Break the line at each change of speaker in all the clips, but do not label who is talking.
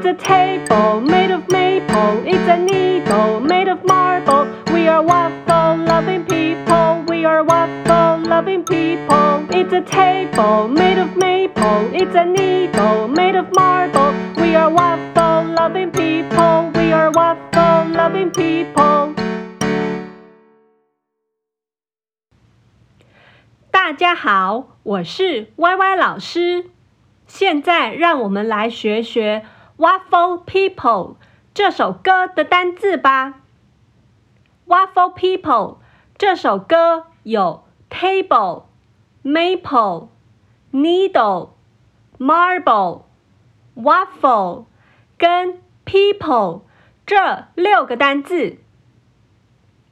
It's a table made of maple. It's a needle made of marble. We are waffle loving people. We are waffle loving people. It's a table made of maple. It's a needle made of marble. We are waffle loving people. We are waffle loving people. 大家好，我是 YY 老师。现在让我们来学学。Waffle People 这首歌的单字吧。Waffle People 这首歌有 table、maple、needle、marble、waffle 跟 people 这六个单字。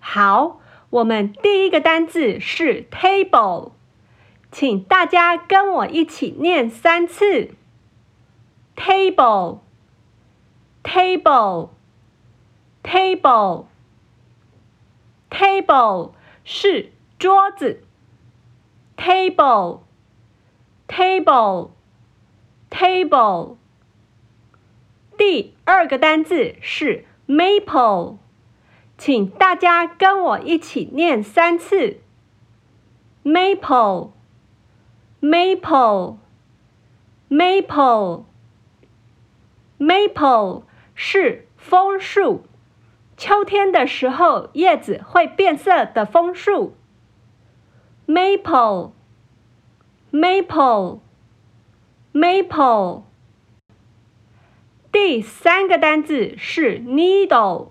好，我们第一个单字是 table，请大家跟我一起念三次。table。table table table 是桌子，table table table 第二个单字是 maple，请大家跟我一起念三次：maple maple maple maple 是枫树，秋天的时候叶子会变色的枫树。Maple，maple，maple。第三个单字是 needle，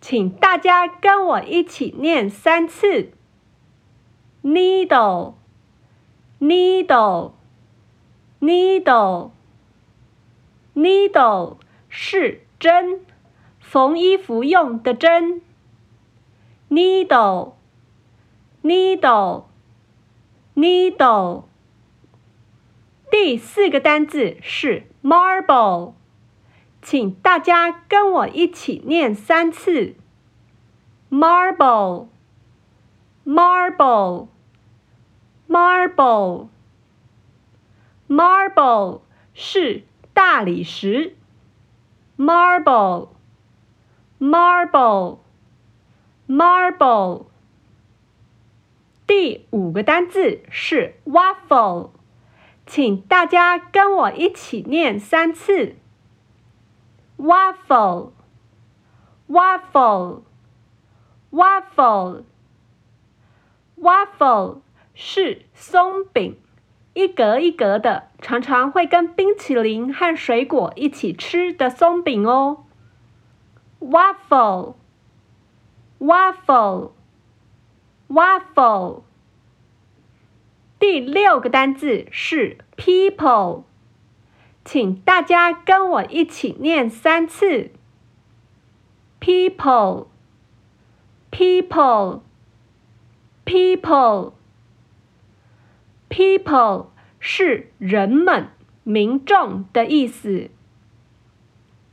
请大家跟我一起念三次。Needle，needle，needle，needle。是针，缝衣服用的针。Needle，needle，needle。第四个单字是 marble，请大家跟我一起念三次。Marble，marble，marble，marble 是大理石。Marble, marble, marble。第五个单字是 waffle，请大家跟我一起念三次。Waffle, waffle, waffle, waffle 是松饼。一格一格的，常常会跟冰淇淋和水果一起吃的松饼哦。Waffle，waffle，waffle。第六个单字是 people，请大家跟我一起念三次。People，people，people。People People 是人们、民众的意思。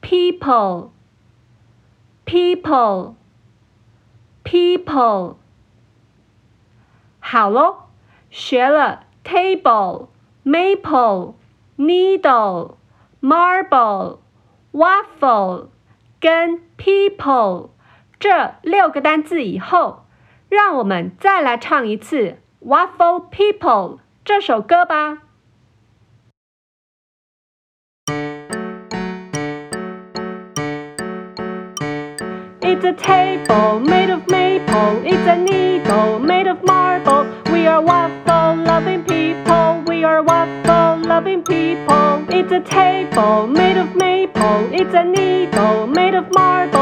People，people，people。好喽，学了 table、maple、needle、marble、waffle 跟 people 这六个单字以后，让我们再来唱一次 Waffle People。这首歌吧。It's a table made of maple. It's a needle made of marble. We are waffle loving people. We are waffle loving people. It's a table made of maple. It's a needle made of marble.